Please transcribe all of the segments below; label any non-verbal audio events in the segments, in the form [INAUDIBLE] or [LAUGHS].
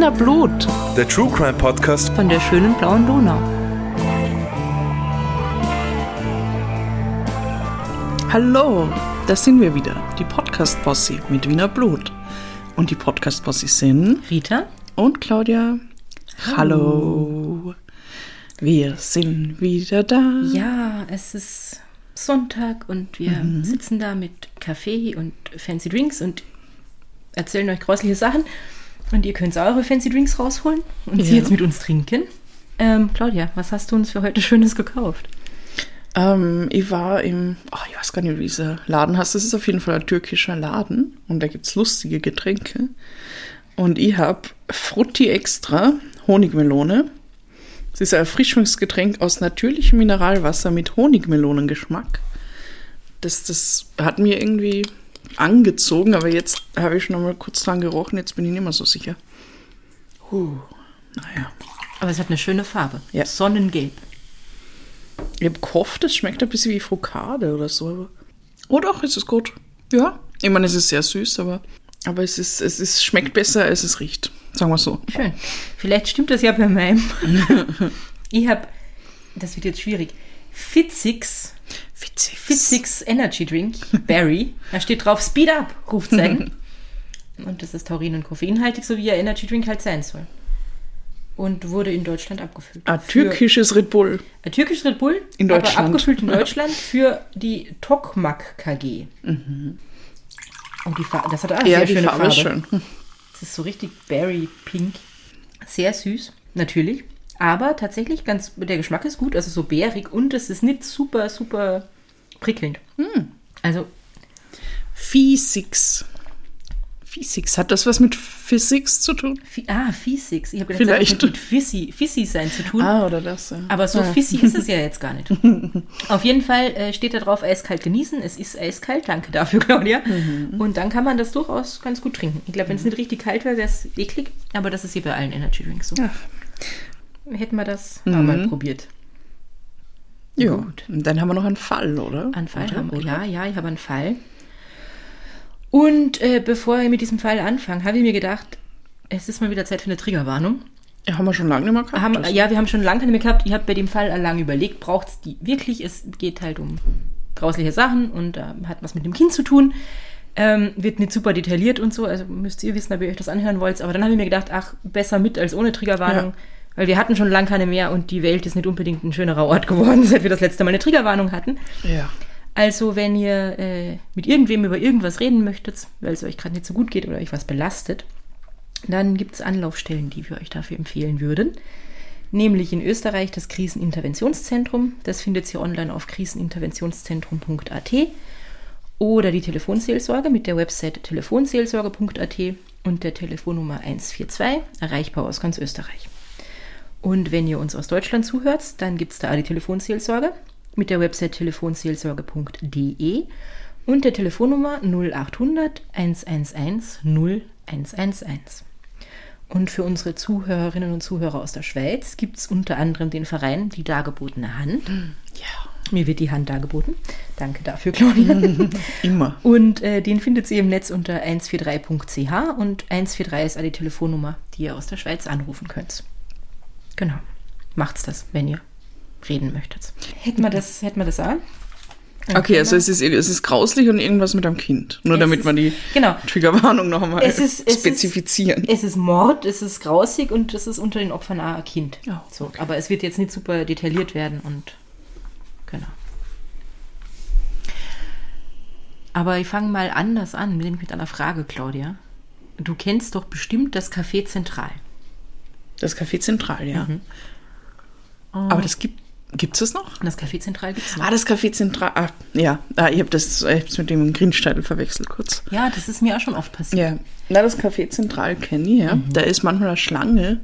Wiener Blut Der True Crime Podcast von der schönen blauen Donau. Hallo, da sind wir wieder, die Podcast-Bossi mit Wiener Blut. Und die Podcast-Bossi sind Rita? und Claudia. Hallo. Wir sind wieder da. Ja, es ist Sonntag und wir Mhm. sitzen da mit Kaffee und Fancy Drinks und erzählen euch grausliche Sachen. Und ihr könnt eure Fancy Drinks rausholen und sie Ja. jetzt mit uns trinken. Ähm, Claudia, was hast du uns für heute Schönes gekauft? Ähm, ich war im, oh, ich weiß gar nicht, wie dieser Laden heißt. Das ist auf jeden Fall ein türkischer Laden und da gibt's lustige Getränke. Und ich hab Frutti Extra Honigmelone. Es ist ein Erfrischungsgetränk aus natürlichem Mineralwasser mit Honigmelonengeschmack. Das, das hat mir irgendwie angezogen, aber jetzt habe ich schon einmal kurz dran gerochen, jetzt bin ich nicht mehr so sicher. Huh, naja. Aber es hat eine schöne Farbe. Ja. Sonnengelb. Ich habe gehofft, es schmeckt ein bisschen wie Frukade oder so. Aber oh doch, es ist gut. Ja. Ich meine, es ist sehr süß, aber, aber es, ist, es ist, schmeckt besser, als es riecht. Sagen wir so. Schön. Vielleicht stimmt das ja bei meinem. [LAUGHS] ich habe, das wird jetzt schwierig, Fitzix, Witzig. Fitzix Energy Drink, Berry. Da steht drauf Speed Up, Rufzeichen. [LAUGHS] und das ist Taurin- und Koffeinhaltig, so wie ein Energy Drink halt sein soll. Und wurde in Deutschland abgefüllt. Ein Für- türkisches Red Bull. Ein türkisches Red Bull, In aber Deutschland. abgefüllt in Deutschland für die Tokmak KG. Und die Farbe, das hat auch eine Ja, sehr schöne Farbe Farbe. ist schön. Es ist so richtig Berry Pink. Sehr süß, natürlich. Aber tatsächlich ganz, der Geschmack ist gut, also so bärig und es ist nicht super, super prickelnd. Hm. Also, Physics. Physics. Hat das was mit Physics zu tun? fi- ah, Fissix. Ich habe gedacht, Vielleicht. das hat mit Fissi, Fissi sein zu tun. Ah, oder das. Ja. Aber so ja. fissi ist es ja jetzt gar nicht. [LAUGHS] Auf jeden Fall äh, steht da drauf, eiskalt genießen. Es ist eiskalt, danke dafür, Claudia. Mhm. Und dann kann man das durchaus ganz gut trinken. Ich glaube, wenn es nicht richtig kalt wäre, wäre es eklig. Aber das ist hier bei allen Energy Drinks so. Ach. Hätten wir das Mhm. mal probiert. Ja. Gut. Und dann haben wir noch einen Fall, oder? Einen Fall oder? haben wir. Ja, ja, ich habe einen Fall. Und äh, bevor ich mit diesem Fall anfange, habe ich mir gedacht, es ist mal wieder Zeit für eine Triggerwarnung. Ja, haben wir schon lange nicht mehr gehabt. Haben, also. ja, wir haben schon lange keine mehr gehabt. Ich habe bei dem Fall lange überlegt, braucht es die wirklich? Es geht halt um grausliche Sachen und äh, hat was mit dem Kind zu tun. Ähm, wird nicht super detailliert und so, also müsst ihr wissen, ob ihr euch das anhören wollt. Aber dann habe ich mir gedacht, ach, besser mit als ohne Triggerwarnung. Ja. Weil wir hatten schon lange keine mehr und die Welt ist nicht unbedingt ein schönerer Ort [LAUGHS] geworden, seit wir das letzte Mal eine Triggerwarnung hatten. Ja. Also, wenn ihr äh, mit irgendwem über irgendwas reden möchtet, weil es euch gerade nicht so gut geht oder euch was belastet, dann gibt es Anlaufstellen, die wir euch dafür empfehlen würden. Nämlich in Österreich das Kriseninterventionszentrum. Das findet ihr online auf kriseninterventionszentrum.at oder die Telefonseelsorge mit der Website telefonseelsorge.at und der Telefonnummer 142, erreichbar aus ganz Österreich. Und wenn ihr uns aus Deutschland zuhört, dann gibt es da die Telefonseelsorge mit der Website telefonseelsorge.de und der Telefonnummer 0800 111 0111. Und für unsere Zuhörerinnen und Zuhörer aus der Schweiz gibt es unter anderem den Verein Die Dargebotene Hand. Ja. Mir wird die Hand dargeboten. Danke dafür, Claudia. [LAUGHS] Immer. Und äh, den findet ihr im Netz unter 143.ch und 143 ist die Telefonnummer, die ihr aus der Schweiz anrufen könnt. Genau. Macht's das, wenn ihr reden möchtet. Hätten wir das, hätten wir das an? Okay, also es ist, es ist grauslich und irgendwas mit einem Kind. Nur Es damit ist- wir die genau. Triggerwarnung noch einmal Es ist- es ist- spezifizieren. Es ist Mord, es ist grausig und es ist unter den Opfern auch ein Kind. Oh, so, okay. Aber es wird jetzt nicht super detailliert werden und genau. Aber ich fange mal anders an, nämlich mit einer Frage, Claudia. Du kennst doch bestimmt das Café Zentral. Das Café Zentral, ja. Mhm. Aber das gibt gibt's das noch? Das Café Zentral gibt es noch. Ah, das Café Zentral. Ah, ja, ah, ich habe das ich hab's mit dem Grünsteidl verwechselt kurz. Ja, das ist mir auch schon oft passiert. Ja, na, das Café Zentral kenne ich, ja. Mhm. Da ist manchmal eine Schlange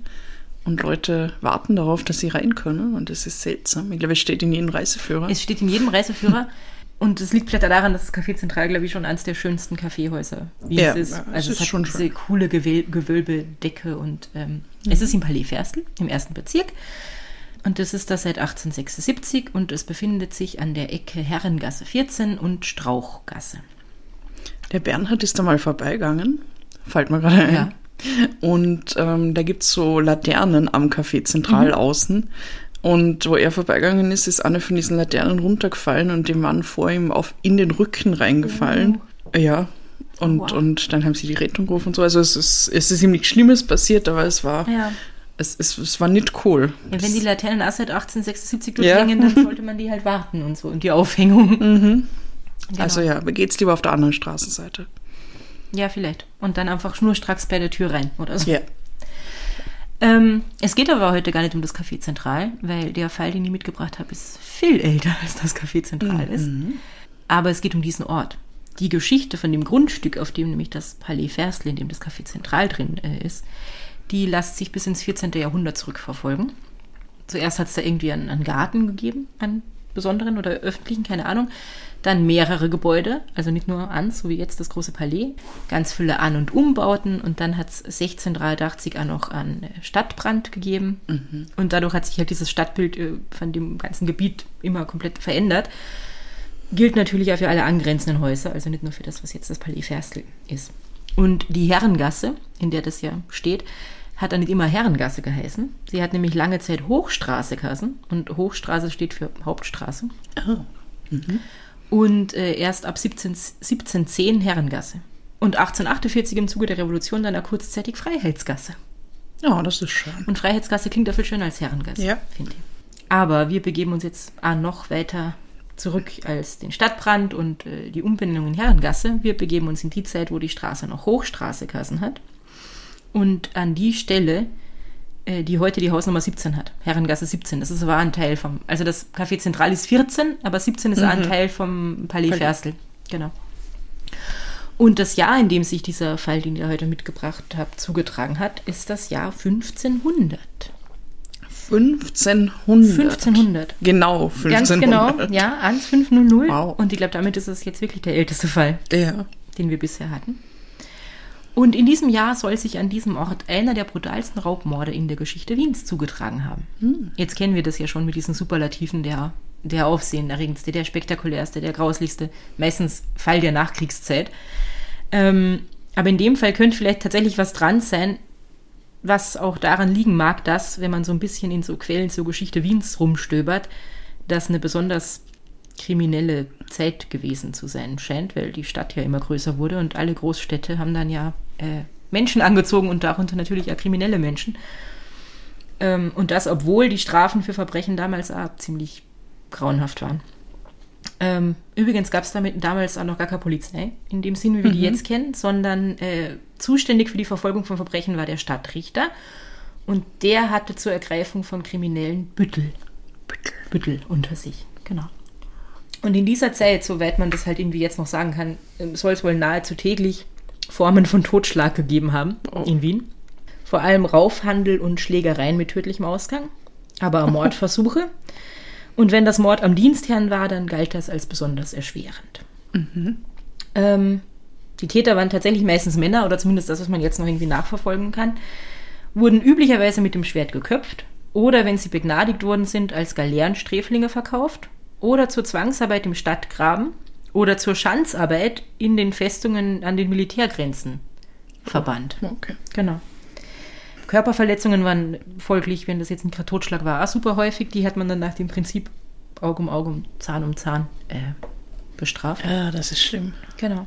und Leute warten darauf, dass sie rein können und das ist seltsam. Ich glaube, es steht in jedem Reiseführer. Es steht in jedem Reiseführer. [LAUGHS] Und es liegt vielleicht daran, dass das Café Zentral, glaube ich, schon eines der schönsten Kaffeehäuser wie Ja, es ist. ja, es Also es, ist hat schon diese schön. coole Gewel Gewölbedecke und ähm, es ist im Palais Ferstel, im ersten Bezirk. Und das ist da seit 1876 und es befindet sich an der Ecke Herrengasse 14 und Strauchgasse. Der Bernhard ist da mal vorbeigegangen. Fällt mir gerade ein. Ja. Und ähm, da gibt's so Laternen am Café zentral außen. Und wo er vorbeigegangen ist, ist eine von diesen Laternen runtergefallen und dem Mann vor ihm auf in den Rücken reingefallen. Ja. Und, Wow. und dann haben sie die Rettung gerufen und so. Also es ist, es ist ihm nichts Schlimmes passiert, aber es war, Ja. es, es, es war nicht cool. Ja, wenn die Laternen auch seit 1876 Ja. durchhängen, dann sollte man die halt warten und so. Und die Aufhängung. [LAUGHS] Genau. Also ja, geht's lieber auf der anderen Straßenseite. Ja, vielleicht. Und dann einfach schnurstracks bei der Tür rein oder so. Ja. Ähm, es geht aber heute gar nicht um das Café Zentral, weil der Fall, den ich mitgebracht habe, ist viel älter [LAUGHS] als das Café Zentral ist. Aber es geht um diesen Ort. Die Geschichte von dem Grundstück, auf dem nämlich das Palais Ferstle, in dem das Café Zentral drin äh, ist, die lässt sich bis ins 14. Jahrhundert zurückverfolgen. Zuerst hat es da irgendwie einen, einen Garten gegeben, einen besonderen oder öffentlichen, keine Ahnung. Dann mehrere Gebäude, also nicht nur eins, so wie jetzt das große Palais, ganz viele An- und Umbauten und dann hat es 1683 auch noch einen äh, Stadtbrand gegeben und dadurch hat sich halt dieses Stadtbild äh, von dem ganzen Gebiet immer komplett verändert. Gilt natürlich auch für alle angrenzenden Häuser, also nicht nur für das, was jetzt das Palais Ferstel ist. Und die Herrengasse, in der das ja steht, hat dann nicht immer Herrengasse geheißen. Sie hat nämlich lange Zeit Hochstraße geheißen und Hochstraße steht für Hauptstraße. Und äh, erst ab 17, 1710 Herrengasse. Und 1848 im Zuge der Revolution dann auch kurzzeitig Freiheitsgasse. Ja, das ist schön. Und Freiheitsgasse klingt dafür schöner als Herrengasse, Ja. finde ich. Aber wir begeben uns jetzt noch weiter zurück als den Stadtbrand und äh, die Umbenennung in Herrengasse. Wir begeben uns in die Zeit, wo die Straße noch Hochstraße geheißen hat. Und an die Stelle, äh, die heute die Hausnummer 17 hat. Herrengasse 17. Das ist aber ein Teil vom. Also das Café Zentral ist 14, aber 17 ist ein Teil vom Palais Palais. Ferstel. Genau. Und das Jahr, in dem sich dieser Fall, den ihr heute mitgebracht habt, zugetragen hat, ist das Jahr 1500. 1500. 1500. Genau, 1500. Ganz genau, ja, 1500. Wow. Und ich glaube, damit ist es jetzt wirklich der älteste Fall, Ja. den wir bisher hatten. Und in diesem Jahr soll sich an diesem Ort einer der brutalsten Raubmorde in der Geschichte Wiens zugetragen haben. Jetzt kennen wir das ja schon mit diesen Superlativen, der, der aufsehenerregendste, der spektakulärste, der grauslichste, meistens Fall der Nachkriegszeit. Ähm, aber in dem Fall könnte vielleicht tatsächlich was dran sein, was auch daran liegen mag, dass, wenn man so ein bisschen in so Quellen zur Geschichte Wiens rumstöbert, das eine besonders kriminelle Zeit gewesen zu sein scheint, weil die Stadt ja immer größer wurde und alle Großstädte haben dann ja äh, Menschen angezogen und darunter natürlich auch kriminelle Menschen. Ähm, und das, obwohl die Strafen für Verbrechen damals auch ziemlich grauenhaft waren. Ähm, übrigens gab es damit damals auch noch gar keine Polizei, in dem Sinn, wie wir die jetzt kennen, sondern äh, zuständig für die Verfolgung von Verbrechen war der Stadtrichter und der hatte zur Ergreifung von Kriminellen Büttel. Büttel. Büttel unter sich, genau. Und in dieser Zeit, soweit man das halt irgendwie jetzt noch sagen kann, ähm, soll es wohl nahezu täglich Formen von Totschlag gegeben haben in Wien. Vor allem Raufhandel und Schlägereien mit tödlichem Ausgang, aber auch [LAUGHS] Mordversuche. Und wenn das Mord am Dienstherrn war, dann galt das als besonders erschwerend. Ähm, die Täter waren tatsächlich meistens Männer, oder zumindest das, was man jetzt noch irgendwie nachverfolgen kann, wurden üblicherweise mit dem Schwert geköpft oder, wenn sie begnadigt worden sind, als Galeerensträflinge verkauft oder zur Zwangsarbeit im Stadtgraben oder zur Schanzarbeit in den Festungen an den Militärgrenzen verbannt. Okay. Genau. Körperverletzungen waren folglich, wenn das jetzt ein Totschlag war, auch super häufig. Die hat man dann nach dem Prinzip Auge um Auge, Zahn um Zahn äh, bestraft. Ja, das ist schlimm. Genau.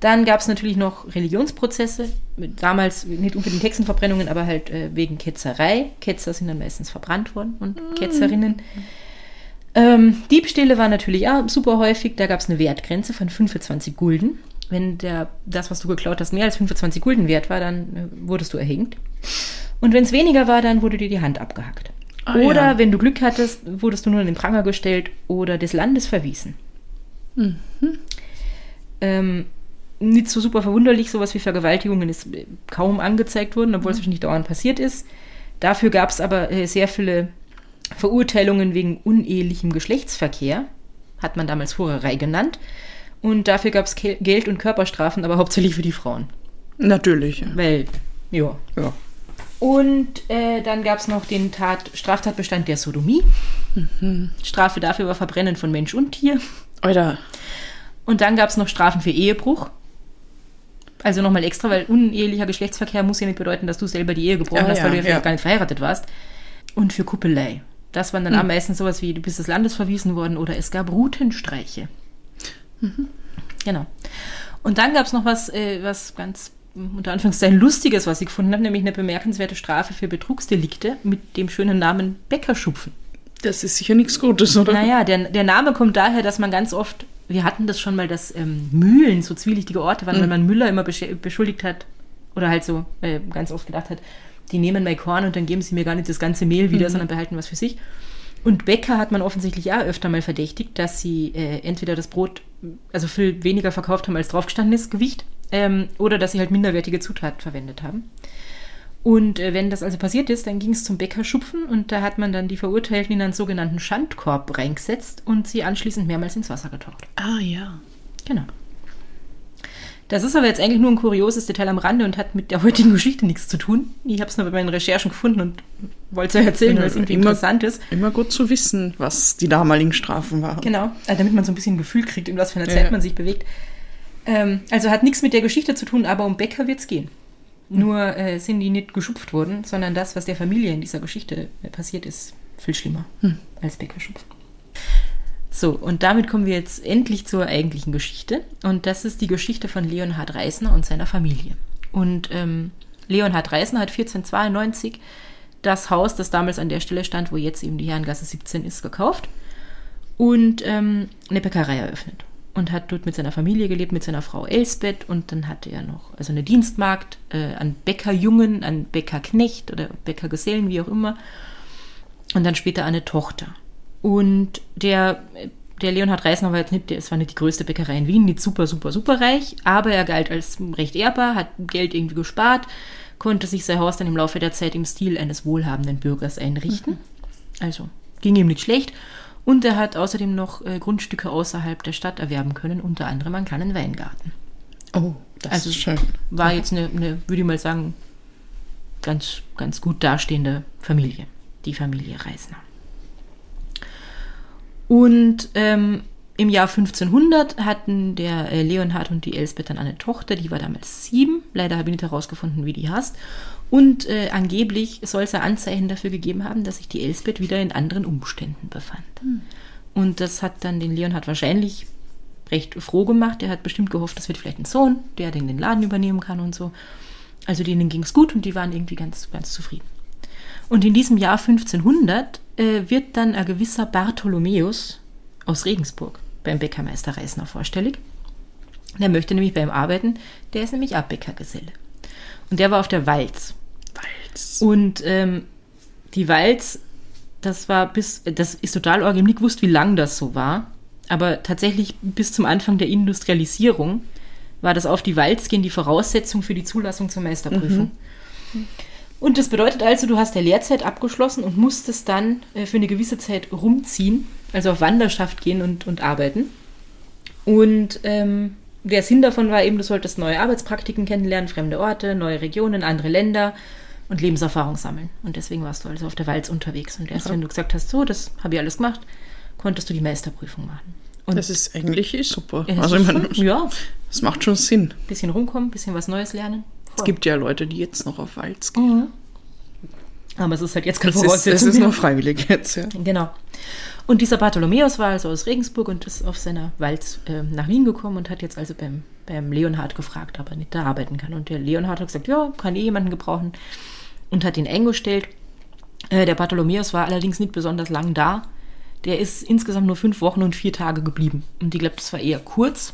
Dann gab es natürlich noch Religionsprozesse, damals nicht unbedingt Hexenverbrennungen, aber halt äh, wegen Ketzerei. Ketzer sind dann meistens verbrannt worden und Ketzerinnen. Ähm, Diebstähle waren natürlich auch super häufig. Da gab es eine Wertgrenze von 25 Gulden. Wenn der, das, was du geklaut hast, mehr als 25 Gulden wert war, dann äh, wurdest du erhängt. Und wenn es weniger war, dann wurde dir die Hand abgehackt. Ah, oder ja. wenn du Glück hattest, wurdest du nur in den Pranger gestellt oder des Landes verwiesen. Ähm, nicht so super verwunderlich, sowas wie Vergewaltigungen ist äh, kaum angezeigt worden, obwohl es wahrscheinlich dauernd passiert ist. Dafür gab es aber äh, sehr viele Verurteilungen wegen unehelichem Geschlechtsverkehr, hat man damals Hurerei genannt. Und dafür gab es Geld- und Körperstrafen, aber hauptsächlich für die Frauen. Natürlich. ja. Weil, ja. Ja. Und äh, dann gab es noch den Tat, Straftatbestand der Sodomie. Strafe dafür war Verbrennen von Mensch und Tier. Alter, Und dann gab es noch Strafen für Ehebruch. Also nochmal extra, weil unehelicher Geschlechtsverkehr muss ja nicht bedeuten, dass du selber die Ehe gebrochen Ah, hast, ja, weil du ja vielleicht ja. gar nicht verheiratet warst. Und für Kuppelei. Das waren dann Hm. am meisten sowas wie, du bist des Landes verwiesen worden oder es gab Rutenstreiche. Mhm. Genau. Und dann gab es noch was, äh, was ganz unter Anführungszeichen Lustiges, was ich gefunden habe, nämlich eine bemerkenswerte Strafe für Betrugsdelikte mit dem schönen Namen Bäckerschupfen. Das ist sicher nichts Gutes, oder? Naja, der, der Name kommt daher, dass man ganz oft, wir hatten das schon mal, dass ähm, Mühlen so zwielichtige Orte waren, weil man Müller immer besch- beschuldigt hat oder halt so äh, ganz oft gedacht hat, die nehmen mein Korn und dann geben sie mir gar nicht das ganze Mehl wieder, sondern behalten was für sich. Und Bäcker hat man offensichtlich auch öfter mal verdächtigt, dass sie äh, entweder das Brot also viel weniger verkauft haben, als draufgestanden ist, Gewicht, ähm, oder dass sie halt minderwertige Zutaten verwendet haben. Und äh, wenn das also passiert ist, dann ging es zum Bäckerschupfen und da hat man dann die Verurteilten in einen sogenannten Schandkorb reingesetzt und sie anschließend mehrmals ins Wasser getaucht. Ah, ja. Genau. Das ist aber jetzt eigentlich nur ein kurioses Detail am Rande und hat mit der heutigen Geschichte nichts zu tun. Ich habe es nur bei meinen Recherchen gefunden und wollte es euch erzählen, weil es irgendwie Immer- interessant ist. Immer gut zu wissen, was die damaligen Strafen waren. Genau, äh, damit man so ein bisschen ein Gefühl kriegt, in was für einer Zeit Ja. man sich bewegt. Ähm, also hat nichts mit der Geschichte zu tun, aber um Bäcker wird es gehen. Nur äh, sind die nicht geschupft worden, sondern das, was der Familie in dieser Geschichte passiert ist, viel schlimmer als Bäckerschupfen. So, und damit kommen wir jetzt endlich zur eigentlichen Geschichte. Und das ist die Geschichte von Leonhard Reisner und seiner Familie. Und ähm, Leonhard Reisner hat 1492 das Haus, das damals an der Stelle stand, wo jetzt eben die Herrengasse 17 ist, gekauft und ähm, eine Bäckerei eröffnet. Und hat dort mit seiner Familie gelebt, mit seiner Frau Elsbeth. Und dann hatte er noch also eine Dienstmagd, äh, an Bäckerjungen, an Bäckerknecht oder Bäckergesellen, wie auch immer. Und dann später eine Tochter. Und der, der Leonhard Reisner war jetzt nicht, der, es war nicht die größte Bäckerei in Wien, nicht super, super, super reich, aber er galt als recht ehrbar, hat Geld irgendwie gespart, konnte sich sein Haus dann im Laufe der Zeit im Stil eines wohlhabenden Bürgers einrichten. Also ging ihm nicht schlecht. Und er hat außerdem noch äh, Grundstücke außerhalb der Stadt erwerben können, unter anderem einen kleinen Weingarten. Oh, das Also ist schön. War jetzt eine, eine würde ich mal sagen, ganz, ganz gut dastehende Familie, die Familie Reisner. Und ähm, im Jahr 1500 hatten der äh, Leonhard und die Elsbeth dann eine Tochter, die war damals sieben. Leider habe ich nicht herausgefunden, wie die heißt. Und äh, angeblich soll es ein Anzeichen dafür gegeben haben, dass sich die Elsbeth wieder in anderen Umständen befand. Und das hat dann den Leonhard wahrscheinlich recht froh gemacht. Er hat bestimmt gehofft, das wird vielleicht ein Sohn, der den den Laden übernehmen kann und so. Also denen ging es gut und die waren irgendwie ganz, ganz zufrieden. Und in diesem Jahr 1500 äh, wird dann ein gewisser Bartholomäus aus Regensburg beim Bäckermeister Reisner vorstellig. Der möchte nämlich bei ihm arbeiten. Der ist nämlich auch Bäckergeselle. Und der war auf der Walz. Walz. Und ähm, die Walz, das war bis, das ist total arg, ich hab nicht gewusst, wie lang das so war. Aber tatsächlich bis zum Anfang der Industrialisierung war das auf die Walz gehen die Voraussetzung für die Zulassung zur Meisterprüfung. Und das bedeutet also, du hast der Lehrzeit abgeschlossen und musstest dann äh, für eine gewisse Zeit rumziehen, also auf Wanderschaft gehen und, und arbeiten. Und ähm, der Sinn davon war eben, du solltest neue Arbeitspraktiken kennenlernen, fremde Orte, neue Regionen, andere Länder und Lebenserfahrung sammeln. Und deswegen warst du also auf der Walz unterwegs. Und erst wenn du gesagt hast, so, das habe ich alles gemacht, konntest du die Meisterprüfung machen. Und Das ist eigentlich eh super. Also, ich meine, ja, es macht schon Sinn. bisschen rumkommen, bisschen was Neues lernen. Es gibt ja Leute, die jetzt noch auf Walz gehen. Aber es ist halt jetzt keine Das ist, noch freiwillig jetzt, ja. Genau. Und dieser Bartholomäus war also aus Regensburg und ist auf seiner Walz äh, nach Wien gekommen und hat jetzt also beim, beim Leonhard gefragt, ob er nicht da arbeiten kann. Und der Leonhard hat gesagt, ja, kann eh jemanden gebrauchen und hat ihn eingestellt. Äh, der Bartholomäus war allerdings nicht besonders lang da. Der ist insgesamt nur fünf Wochen und vier Tage geblieben. Und ich glaube, das war eher kurz.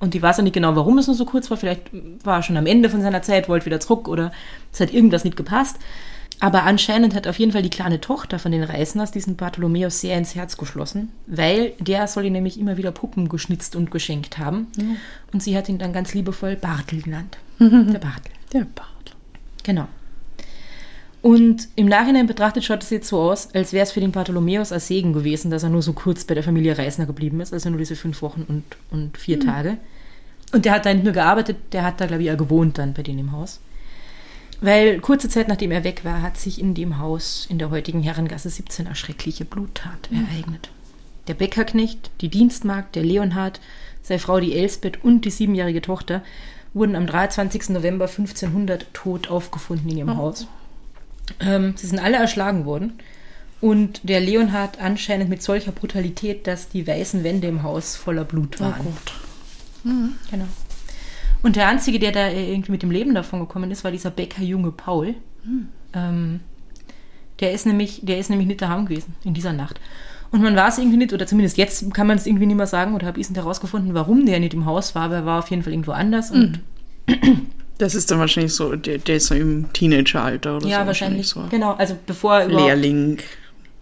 Und die weiß ja nicht genau, warum es nur so kurz war. Vielleicht war er schon am Ende von seiner Zeit, wollte wieder zurück oder es hat irgendwas nicht gepasst. Aber anscheinend hat auf jeden Fall die kleine Tochter von den Reisners diesen Bartholomäus sehr ins Herz geschlossen, weil der soll ihr nämlich immer wieder Puppen geschnitzt und geschenkt haben. Und sie hat ihn dann ganz liebevoll Bartel genannt. [LAUGHS] Der Bartel. Der Bart. Genau. Und im Nachhinein betrachtet schaut es jetzt so aus, als wäre es für den Bartholomäus ein Segen gewesen, dass er nur so kurz bei der Familie Reisner geblieben ist, also nur diese fünf Wochen und, und vier Tage. Und der hat da nicht nur gearbeitet, der hat da, glaube ich, auch gewohnt dann bei denen im Haus. Weil kurze Zeit nachdem er weg war, hat sich in dem Haus in der heutigen Herrengasse 17 eine schreckliche Bluttat ereignet. Der Bäckerknecht, die Dienstmagd, der Leonhard, seine Frau die Elsbeth und die siebenjährige Tochter wurden am 23. November 1500 tot aufgefunden in ihrem Haus. Ähm, sie sind alle erschlagen worden. Und der Leonhard anscheinend mit solcher Brutalität, dass die weißen Wände im Haus voller Blut Oh waren. Gott. Genau. Und der Einzige, der da irgendwie mit dem Leben davon gekommen ist, war dieser Bäckerjunge Paul. Ähm, der ist nämlich, der ist nämlich nicht daheim gewesen in dieser Nacht. Und man weiß irgendwie nicht, oder zumindest jetzt kann man es irgendwie nicht mehr sagen, oder habe ich es nicht herausgefunden, warum der nicht im Haus war, aber er war auf jeden Fall irgendwo anders. Und [CLEARS THROAT] Das ist dann wahrscheinlich so, der, der ist so im Teenageralter oder ja, so. wahrscheinlich. so. Genau, also bevor er Lehrling.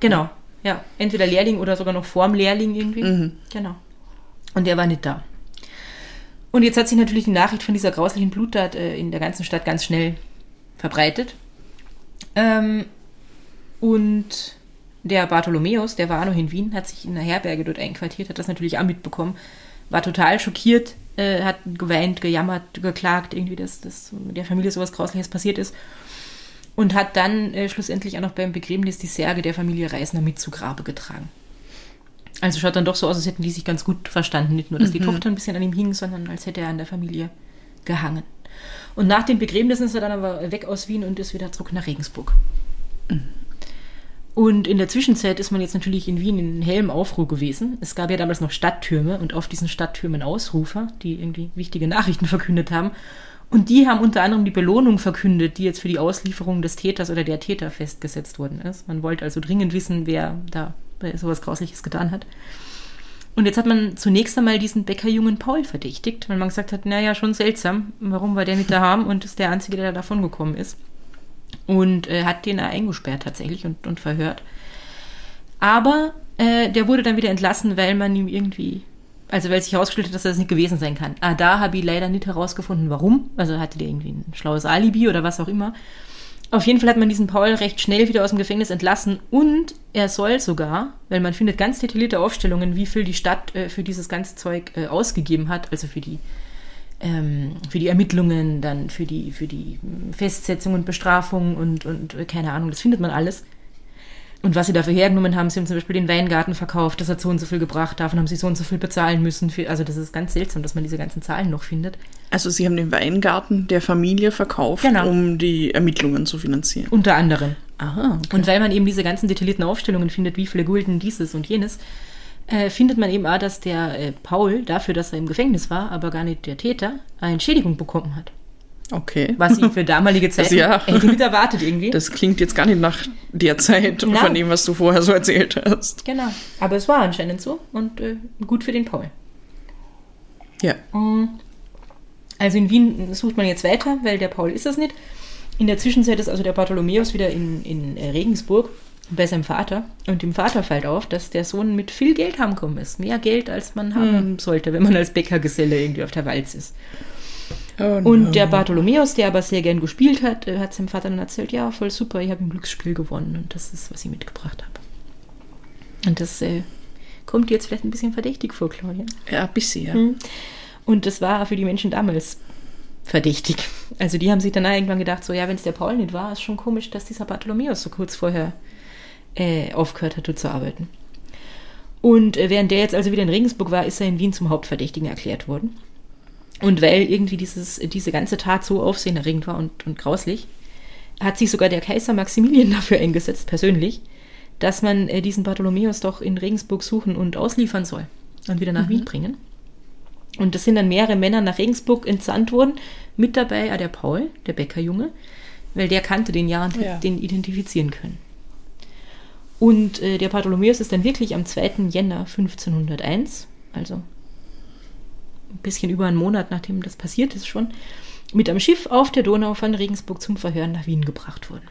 Genau, ja. Entweder Lehrling oder sogar noch vorm Lehrling irgendwie. Mhm. Genau. Und der war nicht da. Und jetzt hat sich natürlich die Nachricht von dieser grauslichen Bluttat äh, in der ganzen Stadt ganz schnell verbreitet. Ähm, und der Bartholomäus, der war noch in Wien, hat sich in einer Herberge dort einquartiert, hat das natürlich auch mitbekommen, war total schockiert, äh, hat geweint, gejammert, geklagt, irgendwie, dass, dass der Familie sowas Grausliches passiert ist. Und hat dann äh, schlussendlich auch noch beim Begräbnis die Särge der Familie Reisner mit zu Grabe getragen. Also schaut dann doch so aus, als hätten die sich ganz gut verstanden. Nicht nur, dass die Tochter ein bisschen an ihm hing, sondern als hätte er an der Familie gehangen. Und nach dem Begräbnis ist er dann aber weg aus Wien und ist wieder zurück nach Regensburg. Und in der Zwischenzeit ist man jetzt natürlich in Wien in hellem Aufruhr gewesen. Es gab ja damals noch Stadttürme und auf diesen Stadttürmen Ausrufer, die irgendwie wichtige Nachrichten verkündet haben. Und die haben unter anderem die Belohnung verkündet, die jetzt für die Auslieferung des Täters oder der Täter festgesetzt worden ist. Man wollte also dringend wissen, wer da sowas Grausliches getan hat. Und jetzt hat man zunächst einmal diesen Bäckerjungen Paul verdächtigt, weil man gesagt hat, naja, schon seltsam, warum war der nicht daheim und ist der Einzige, der da davon gekommen ist. Und äh, hat den eingesperrt tatsächlich und, und verhört. Aber äh, der wurde dann wieder entlassen, weil man ihm irgendwie, also weil sich herausgestellt hat, dass das nicht gewesen sein kann. Ah, da habe ich leider nicht herausgefunden, warum. Also hatte der irgendwie ein schlaues Alibi oder was auch immer. Auf jeden Fall hat man diesen Paul recht schnell wieder aus dem Gefängnis entlassen und er soll sogar, weil man findet ganz detaillierte Aufstellungen, wie viel die Stadt äh, für dieses ganze Zeug äh, ausgegeben hat, also für die für die Ermittlungen, dann für die für die Festsetzung und Bestrafung und und äh, keine Ahnung, das findet man alles. Und was sie dafür hergenommen haben, sie haben zum Beispiel den Weingarten verkauft, das hat so und so viel gebracht, davon haben sie so und so viel bezahlen müssen. Für, also das ist ganz seltsam, dass man diese ganzen Zahlen noch findet. Also sie haben den Weingarten der Familie verkauft, Genau. um die Ermittlungen zu finanzieren. Unter anderem. Aha, okay. Und weil man eben diese ganzen detaillierten Aufstellungen findet, wie viele Gulden dieses und jenes, äh, findet man eben auch, dass der äh, Paul dafür, dass er im Gefängnis war, aber gar nicht der Täter, eine Entschädigung bekommen hat. okay. Was ich für damalige [LAUGHS] Zeiten ja. [LAUGHS] hätte nicht erwartet irgendwie. Das klingt jetzt gar nicht nach der Zeit Na. von dem, was du vorher so erzählt hast. genau. Aber es war anscheinend so und äh, gut für den Paul. Ja. Also in Wien sucht man jetzt weiter, weil der Paul ist das nicht. In der Zwischenzeit ist also der Bartholomäus wieder in, in äh, Regensburg bei seinem Vater. Und dem Vater fällt auf, dass der Sohn mit viel Geld heimgekommen ist. Mehr Geld, als man haben sollte, wenn man als Bäckergeselle irgendwie auf der Walz ist. Oh, Und no. der Bartholomäus, der aber sehr gern gespielt hat, äh, hat seinem Vater dann erzählt, ja, voll super, ich habe im Glücksspiel gewonnen und das ist, was ich mitgebracht habe. Und das äh, kommt dir jetzt vielleicht ein bisschen verdächtig vor, Claudia. Ja, bisher. Mhm. Und das war für die Menschen damals verdächtig. Also die haben sich dann irgendwann gedacht, so ja, wenn es der Paul nicht war, ist schon komisch, dass dieser Bartholomäus so kurz vorher äh, aufgehört hatte zu arbeiten. Und äh, während der jetzt also wieder in Regensburg war, ist er in Wien zum Hauptverdächtigen erklärt worden. Und weil irgendwie dieses, diese ganze Tat so aufsehenerregend war und, und grauslich, hat sich sogar der Kaiser Maximilian [LAUGHS] dafür eingesetzt, persönlich, dass man äh, diesen Bartholomäus doch in Regensburg suchen und ausliefern soll und wieder nach Wien bringen. Und es sind dann mehrere Männer nach Regensburg entsandt worden, mit dabei auch der Paul, der Bäckerjunge, weil der kannte den ja und Ja. hat den identifizieren können. Und äh, der Bartholomäus ist dann wirklich am 2. Jänner 1501, also ein bisschen über einen Monat nachdem das passiert ist schon, mit einem Schiff auf der Donau von Regensburg zum Verhören nach Wien gebracht worden.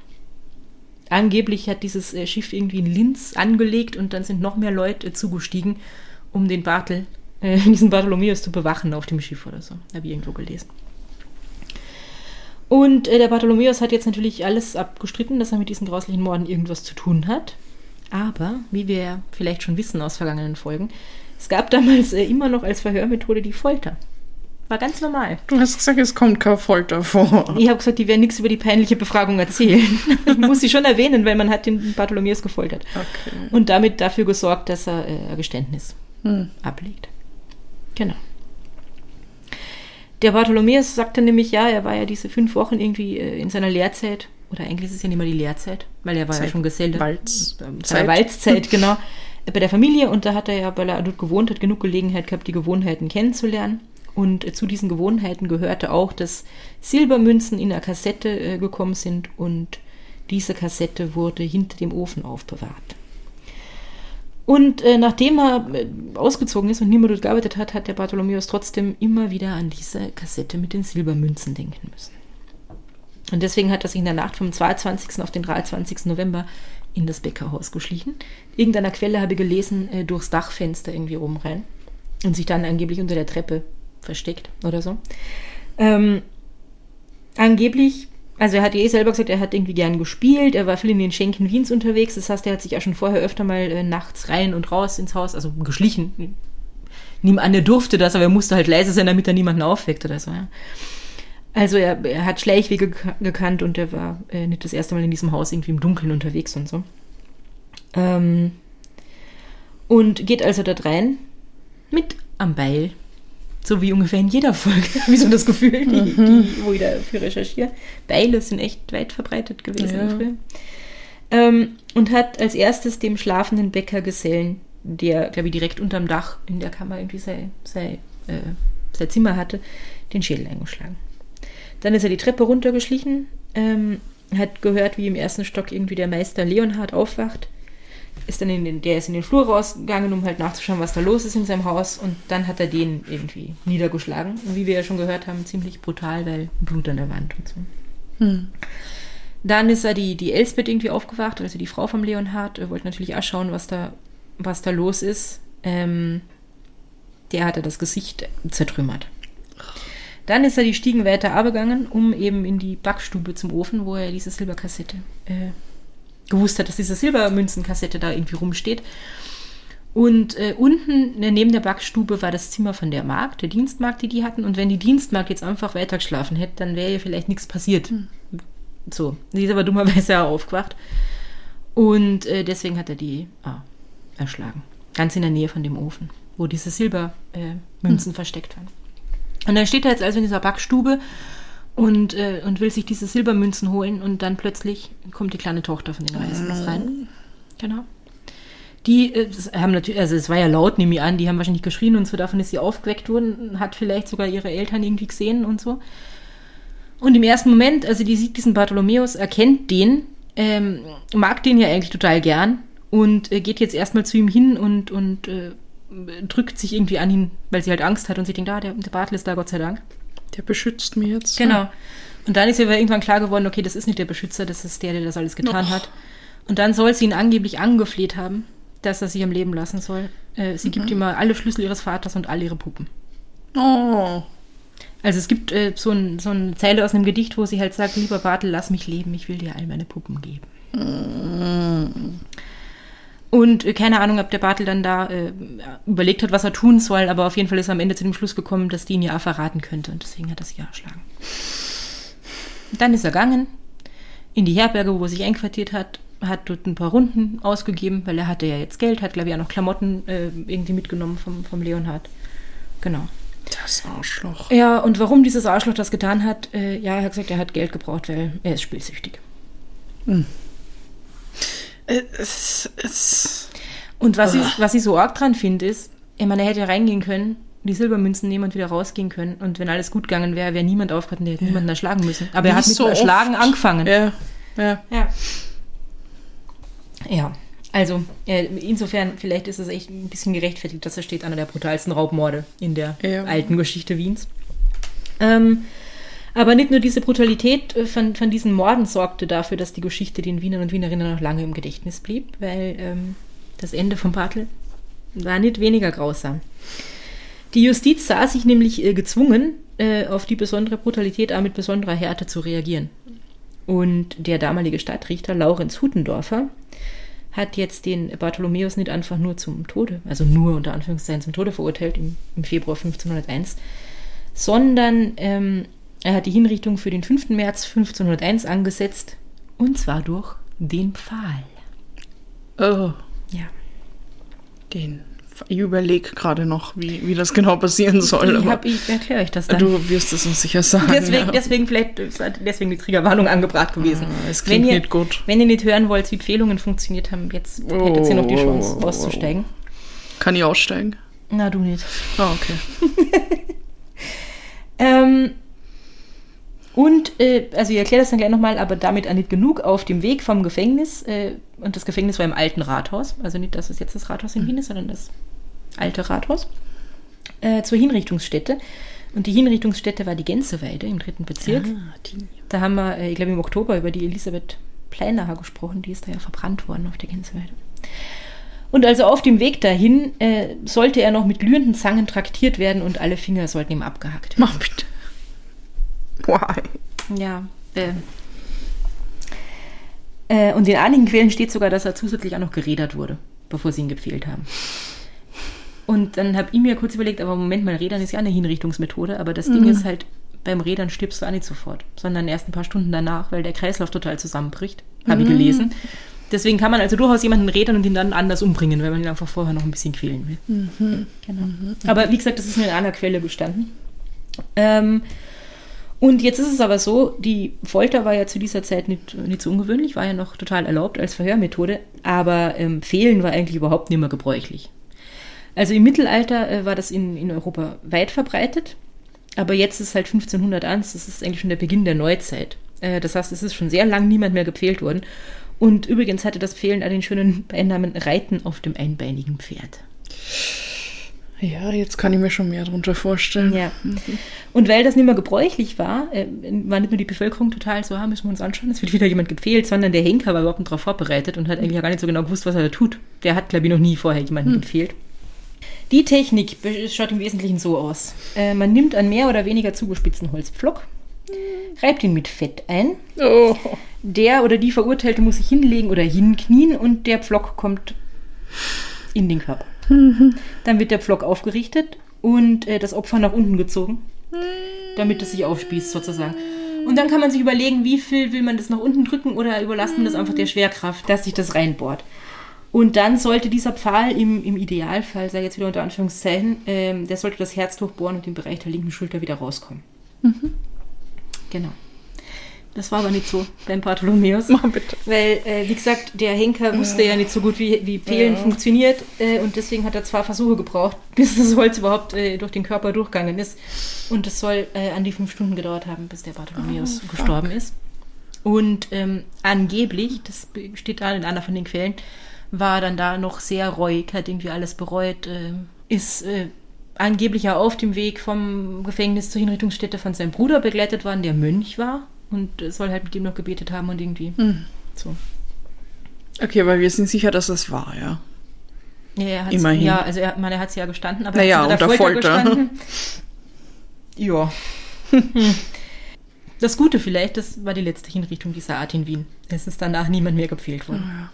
Angeblich hat dieses äh, Schiff irgendwie in Linz angelegt und dann sind noch mehr Leute äh, zugestiegen, um den Bartel, äh, [LAUGHS] diesen Bartholomäus zu bewachen auf dem Schiff oder so. Habe ich irgendwo gelesen. Und äh, der Bartholomäus hat jetzt natürlich alles abgestritten, dass er mit diesen grauslichen Morden irgendwas zu tun hat. Aber, wie wir vielleicht schon wissen aus vergangenen Folgen, es gab damals äh, immer noch als Verhörmethode die Folter. War ganz normal. Du hast gesagt, es kommt keine Folter vor. Ich habe gesagt, die werden nichts über die peinliche Befragung erzählen. [LAUGHS] ich muss sie schon erwähnen, weil man hat den Bartholomäus gefoltert. Okay. Und damit dafür gesorgt, dass er äh, ein Geständnis Hm. ablegt. Genau. Der Bartholomäus sagte nämlich, ja, er war ja diese fünf Wochen irgendwie äh, in seiner Lehrzeit, oder eigentlich ist es ja nicht mehr die Lehrzeit, weil er war ja Zeit- schon Geselle. Walz- Zeit. Walzzeit, [LAUGHS] genau. Bei der Familie und da hat er ja, weil er dort gewohnt hat, genug Gelegenheit gehabt, die Gewohnheiten kennenzulernen. Und zu diesen Gewohnheiten gehörte auch, dass Silbermünzen in einer Kassette äh, gekommen sind und diese Kassette wurde hinter dem Ofen aufbewahrt. Und äh, nachdem er äh, ausgezogen ist und niemand dort gearbeitet hat, hat der Bartholomäus trotzdem immer wieder an diese Kassette mit den Silbermünzen denken müssen. Und deswegen hat er sich in der Nacht vom 22. auf den 23. November in das Bäckerhaus geschlichen. Irgendeiner Quelle habe ich gelesen, äh, durchs Dachfenster irgendwie oben rein und sich dann angeblich unter der Treppe versteckt oder so. Ähm, angeblich, also er hat eh selber gesagt, er hat irgendwie gern gespielt, er war viel in den Schenken Wiens unterwegs, das heißt, er hat sich auch schon vorher öfter mal äh, nachts rein und raus ins Haus, also geschlichen. Nimm an, er durfte das, aber er musste halt leise sein, damit er niemanden aufweckt oder so. Ja. Also er, er hat Schleichwege gek- gekannt und er war äh, nicht das erste Mal in diesem Haus irgendwie im Dunkeln unterwegs und so. Ähm, und geht also dort rein mit am Beil. So wie ungefähr in jeder Folge. [LAUGHS] Wie so das Gefühl, die, die, wo ich dafür recherchiere. Beile sind echt weit verbreitet gewesen Ja. früher. Ähm, und hat als erstes dem schlafenden Bäckergesellen, der, glaube ich, direkt unterm Dach in der Kammer irgendwie sein, sein, äh, sein Zimmer hatte, den Schädel eingeschlagen. Dann ist er die Treppe runtergeschlichen, ähm, hat gehört, wie im ersten Stock irgendwie der Meister Leonhard aufwacht. Ist dann in den, der ist in den Flur rausgegangen, um halt nachzuschauen, was da los ist in seinem Haus. Und dann hat er den irgendwie niedergeschlagen. Und wie wir ja schon gehört haben, ziemlich brutal, weil Blut an der Wand und so. Dann ist er die, die Elsbeth irgendwie aufgewacht, also die Frau vom Leonhard, Er wollte natürlich auch schauen, was da, was da los ist. Ähm, der hatte das Gesicht zertrümmert. Dann ist er die Stiegen weiter abgegangen, um eben in die Backstube zum Ofen, wo er diese Silberkassette äh, gewusst hat, dass diese Silbermünzenkassette da irgendwie rumsteht. Und äh, unten äh, neben der Backstube war das Zimmer von der Magd, der Dienstmagd, die die hatten. Und wenn die Dienstmagd jetzt einfach weiter geschlafen hätte, dann wäre ihr vielleicht nichts passiert. So, sie ist aber dummerweise [LAUGHS] auch aufgewacht. Und äh, deswegen hat er die ah, erschlagen. Ganz in der Nähe von dem Ofen, wo diese Silbermünzen äh, Münzen versteckt waren. Und dann steht er jetzt also in dieser Backstube und, äh, und will sich diese Silbermünzen holen und dann plötzlich kommt die kleine Tochter von den Reisenden rein. Genau. Die äh, haben natürlich, also es war ja laut, nehme ich an, die haben wahrscheinlich geschrien und so, davon ist sie aufgeweckt worden, hat vielleicht sogar ihre Eltern irgendwie gesehen und so. Und im ersten Moment, also die sieht diesen Bartholomäus, erkennt den, ähm, mag den ja eigentlich total gern und äh, geht jetzt erstmal zu ihm hin und, und äh, drückt sich irgendwie an ihn, weil sie halt Angst hat und sie denkt, ah, der, der Bartel ist da, Gott sei Dank. Der beschützt mir jetzt. Genau. Und dann ist ihr aber irgendwann klar geworden, okay, das ist nicht der Beschützer, das ist der, der das alles getan Och. hat. Und dann soll sie ihn angeblich angefleht haben, dass er sich am Leben lassen soll. Äh, sie gibt ihm mal alle Schlüssel ihres Vaters und all ihre Puppen. Oh. Also es gibt äh, so, ein, so eine Zeile aus einem Gedicht, wo sie halt sagt, lieber Bartel, lass mich leben, ich will dir all meine Puppen geben. Und äh, keine Ahnung, ob der Bartel dann da äh, überlegt hat, was er tun soll, aber auf jeden Fall ist er am Ende zu dem Schluss gekommen, dass die ihn ja verraten könnte und deswegen hat er sie ja erschlagen. Dann ist er gegangen in die Herberge, wo er sich einquartiert hat, hat dort ein paar Runden ausgegeben, weil er hatte ja jetzt Geld, hat glaube ich auch noch Klamotten äh, irgendwie mitgenommen vom, vom Leonhard. Genau. Das Arschloch. Ja, und warum dieses Arschloch das getan hat, äh, ja, er hat gesagt, er hat Geld gebraucht, weil er ist spielsüchtig. Äh, Es, es, Und was, ich, was ich so arg dran finde, ist, ich meine, er hätte ja reingehen können, die Silbermünzen nehmen und wieder rausgehen können. Und wenn alles gut gegangen wäre, wäre niemand aufgehört und der hätte niemanden erschlagen müssen. Aber er Wie hat mit so Erschlagen oft. angefangen. ja, ja. Ja. Ja, also äh, insofern, vielleicht ist es echt ein bisschen gerechtfertigt, dass er steht, einer der brutalsten Raubmorde in der Ja. alten Geschichte Wiens. Ähm, aber nicht nur diese Brutalität äh, von, von diesen Morden sorgte dafür, dass die Geschichte den Wienern und Wienerinnen noch lange im Gedächtnis blieb, weil ähm, das Ende von Bartel war nicht weniger grausam. Die Justiz sah sich nämlich äh, gezwungen, äh, auf die besondere Brutalität auch mit besonderer Härte zu reagieren. Und der damalige Stadtrichter Laurenz Hutendorfer hat jetzt den Bartholomäus nicht einfach nur zum Tode, also nur unter Anführungszeichen zum Tode verurteilt im, im Februar 1501, sondern ähm, er hat die Hinrichtung für den 5. März 1501 angesetzt und zwar durch den Pfahl. Oh, Ja. den Ich überlege gerade noch, wie, wie das genau passieren soll. Ich, hab, ich erkläre euch das dann. du wirst es uns sicher sagen. deswegen, ja. deswegen vielleicht deswegen die Triggerwarnung angebracht gewesen. Ah, es klingt ihr, nicht gut. Wenn ihr nicht hören wollt, wie Empfehlungen funktioniert haben, jetzt hättet ihr noch die Chance Oh. auszusteigen. Kann ich aussteigen? Na, du nicht. Ah, okay. [LAUGHS] Ähm, und, äh, also ich erkläre das dann gleich nochmal, aber damit auch nicht genug auf dem Weg vom Gefängnis. Äh, und das Gefängnis war im alten Rathaus. Also nicht, dass es jetzt das Rathaus in Wien ist, sondern das alte Rathaus. Äh, zur Hinrichtungsstätte. Und die Hinrichtungsstätte war die Gänseweide im dritten Bezirk. Ah, die. Da haben wir, äh, ich glaube, im Oktober über die Elisabeth Pleinacher gesprochen. Die ist da ja verbrannt worden auf der Gänseweide. Und also auf dem Weg dahin äh, sollte er noch mit glühenden Zangen traktiert werden und alle Finger sollten ihm abgehackt werden. Mach bitte. Why? Ja. Äh, äh, und in einigen Quellen steht sogar, dass er zusätzlich auch noch gerädert wurde, bevor sie ihn gepfählt haben. Und dann habe ich mir kurz überlegt, aber Moment mal, Rädern ist ja eine Hinrichtungsmethode, aber das Ding ist halt, beim Rädern stirbst du auch nicht sofort, sondern erst ein paar Stunden danach, weil der Kreislauf total zusammenbricht, habe ich gelesen. Deswegen kann man also durchaus jemanden rädern und ihn dann anders umbringen, weil man ihn einfach vorher noch ein bisschen quälen will. Genau. Aber wie gesagt, das ist nur in einer Quelle gestanden. Ähm, und jetzt ist es aber so, die Folter war ja zu dieser Zeit nicht, nicht so ungewöhnlich, war ja noch total erlaubt als Verhörmethode, aber ähm, Fehlen war eigentlich überhaupt nicht mehr gebräuchlich. Also im Mittelalter äh, war das in, in Europa weit verbreitet, aber jetzt ist halt 1501, das ist eigentlich schon der Beginn der Neuzeit. Äh, das heißt, es ist schon sehr lang niemand mehr gepfählt worden. Und übrigens hatte das Fehlen den schönen Beinamen Reiten auf dem einbeinigen Pferd. Ja, jetzt kann ich mir schon mehr darunter vorstellen. Ja. Und weil das nicht mehr gebräuchlich war, äh, war nicht nur die Bevölkerung total so, ah, müssen wir uns anschauen, es wird wieder jemand gepfählt, sondern der Henker war überhaupt nicht darauf vorbereitet und hat eigentlich auch gar nicht so genau gewusst, was er da tut. Der hat, glaube ich, noch nie vorher jemanden gepfählt. Die Technik schaut im Wesentlichen so aus. Äh, man nimmt einen mehr oder weniger zugespitzten Holzpflock, reibt ihn mit Fett ein. Oh. Der oder die Verurteilte muss sich hinlegen oder hinknien und der Pflock kommt in den Körper. [LAUGHS] Dann wird der Pflock aufgerichtet und äh, das Opfer nach unten gezogen, damit es sich aufspießt sozusagen. Und dann kann man sich überlegen, wie viel will man das nach unten drücken oder überlässt man das einfach der Schwerkraft, dass sich das reinbohrt. Und dann sollte dieser Pfahl im, im Idealfall, sei jetzt wieder unter Anführungszeichen, ähm, der sollte das Herz durchbohren und im Bereich der linken Schulter wieder rauskommen. Genau. Das war aber nicht so beim Bartholomäus. Mach bitte. Weil, äh, wie gesagt, der Henker wusste ja nicht so gut, wie, wie Pfählen funktioniert. Äh, und deswegen hat er zwei Versuche gebraucht, [LAUGHS] bis das Holz überhaupt äh, durch den Körper durchgegangen ist. Und es soll äh, an die fünf Stunden gedauert haben, bis der Bartholomäus Oh, gestorben ist. Und ähm, angeblich, das steht da in einer von den Quellen, war dann da noch sehr reuig, hat irgendwie alles bereut, äh, ist äh, angeblich ja auf dem Weg vom Gefängnis zur Hinrichtungsstätte von seinem Bruder begleitet worden, der Mönch war und soll halt mit ihm noch gebetet haben und irgendwie so. Okay, aber wir sind sicher, dass das war, ja. Ja, er hat's, Immerhin. Ja, also er, meine, er hat es ja gestanden, aber Naja, er unter Folter. gestanden. [LAUGHS] Ja. Das Gute vielleicht, das war die letzte Hinrichtung dieser Art in Wien. Es ist danach niemand mehr gepfählt worden.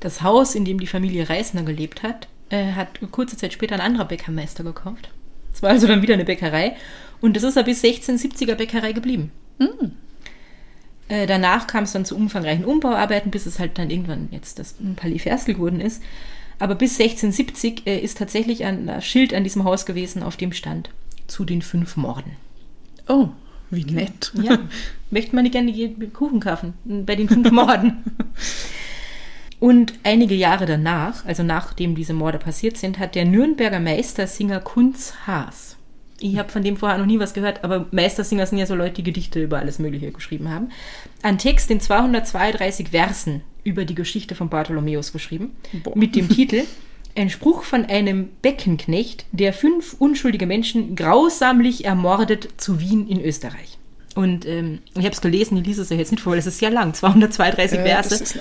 Das Haus, in dem die Familie Reisner gelebt hat, äh, hat kurze Zeit später ein anderer Bäckermeister gekauft. Es war also dann wieder eine Bäckerei. Und das ist ja bis 1670er Bäckerei geblieben. Äh, danach kam es dann zu umfangreichen Umbauarbeiten, bis es halt dann irgendwann jetzt das Palais Ferstel geworden ist. Aber bis 1670 äh, ist tatsächlich ein Schild an diesem Haus gewesen, auf dem stand zu den fünf Morden. Oh, wie nett. Ja, möchte man nicht gerne Kuchen kaufen bei den fünf [LAUGHS] Morden. Und einige Jahre danach, also nachdem diese Morde passiert sind, hat der Nürnberger Meistersinger Kunz Haas. Ich habe von dem vorher noch nie was gehört, aber Meistersinger sind ja so Leute, die Gedichte über alles Mögliche geschrieben haben. Einen Text in 232 Versen über die Geschichte von Bartholomäus geschrieben, Boah. mit dem Titel Ein Spruch von einem Beckenknecht, der fünf unschuldige Menschen grausamlich ermordet zu Wien in Österreich. Und ähm, ich habe es gelesen, ich lese es ja jetzt nicht vor, weil es ist sehr lang, 232 Äh, Verse.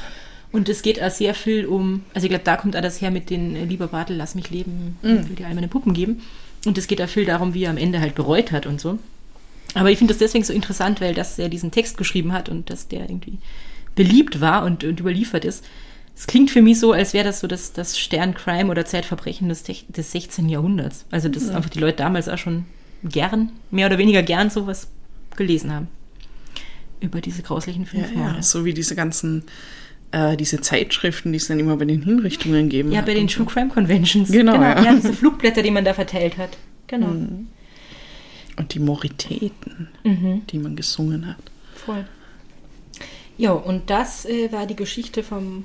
Und es geht auch sehr viel um, also ich glaube, da kommt auch das her mit den äh, Lieber Bartel, lass mich leben, ich will dir all meine Puppen geben. Und es geht auch viel darum, wie er am Ende halt bereut hat und so. Aber ich finde das deswegen so interessant, weil dass er diesen Text geschrieben hat und dass der irgendwie beliebt war und, und überliefert ist. Es klingt für mich so, als wäre das so das, das Sterncrime oder Zeitverbrechen des, des 16. Jahrhunderts. Also, dass einfach die Leute damals auch schon gern, mehr oder weniger gern sowas gelesen haben. Über diese grauslichen Ja, fünf Morde. ja, so wie diese ganzen äh, diese Zeitschriften, die es dann immer bei den Hinrichtungen geben. Ja, bei den. True Crime Conventions. Genau, ja. ja. diese Flugblätter, die man da verteilt hat. Genau. Und die Moritäten, Mhm. die man gesungen hat. Voll. Ja, und das äh, war die Geschichte vom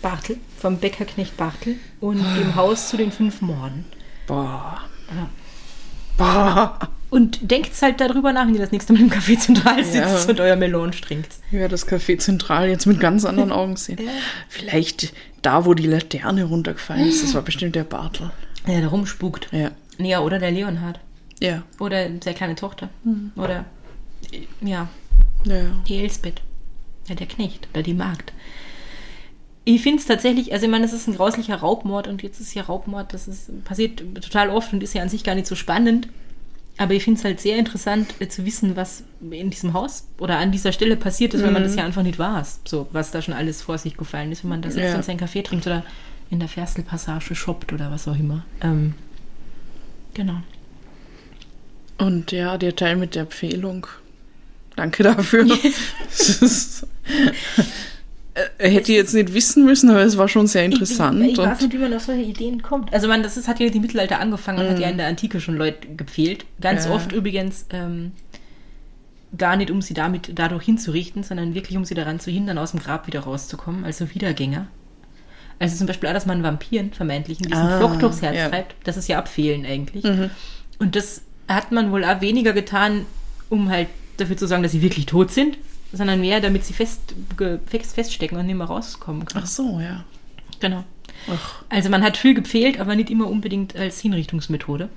Bartel, vom Bäckerknecht Bartel und [SIGHS] dem Haus zu den fünf Morden. Boah. Ja. Boah. Und denkt halt darüber nach, wenn ihr das nächste Mal im Café Zentral sitzt Ja. und euer Melange trinkt. Werde das Café Zentral jetzt mit ganz anderen [LAUGHS] Augen sehen. Vielleicht da, wo die Laterne runtergefallen ist, das war bestimmt der Bartel. Ja, der rumspukt. Ja. Ja, oder der Leonhard. Ja. Oder seine kleine Tochter. Oder, äh, ja, Ja. die Elsbeth. Ja, der Knecht oder die Magd. Ich finde es tatsächlich, also ich meine, es ist ein grauslicher Raubmord und jetzt ist ja Raubmord, das ist, passiert total oft und ist ja an sich gar nicht so spannend. Aber ich finde es halt sehr interessant äh, zu wissen, was in diesem Haus oder an dieser Stelle passiert ist, wenn man das ja einfach nicht weiß. So, was da schon alles vor sich gefallen ist, wenn man da sitzt Ja. und seinen Kaffee trinkt oder in der Ferstelpassage shoppt oder was auch immer. Ähm, genau. Und ja, der Teil mit der Empfehlung. Danke dafür. [LAUGHS] Äh, Hätte ich jetzt nicht wissen müssen, aber es war schon sehr interessant. Ich, ich weiß und nicht, wie man auf solche Ideen kommt. Also man, das ist, hat ja im Mittelalter angefangen und hat ja in der Antike schon Leute gepfählt. Ganz Mhm. Ja. oft übrigens ähm, gar nicht, um sie damit dadurch hinzurichten, sondern wirklich, um sie daran zu hindern, aus dem Grab wieder rauszukommen, also Wiedergänger. Also zum Beispiel auch, dass man Vampiren vermeintlichen diesen Ah, Flock durchs Herz ja. Mhm. treibt. Das ist ja Abfehlen eigentlich. Und das hat man wohl auch weniger getan, um halt dafür zu sorgen, dass sie wirklich tot sind, sondern mehr, damit sie fest, feststecken und nicht mehr rauskommen können. ach so, ja. Genau. Ach, Also man hat viel gepfählt, aber nicht immer unbedingt als Hinrichtungsmethode.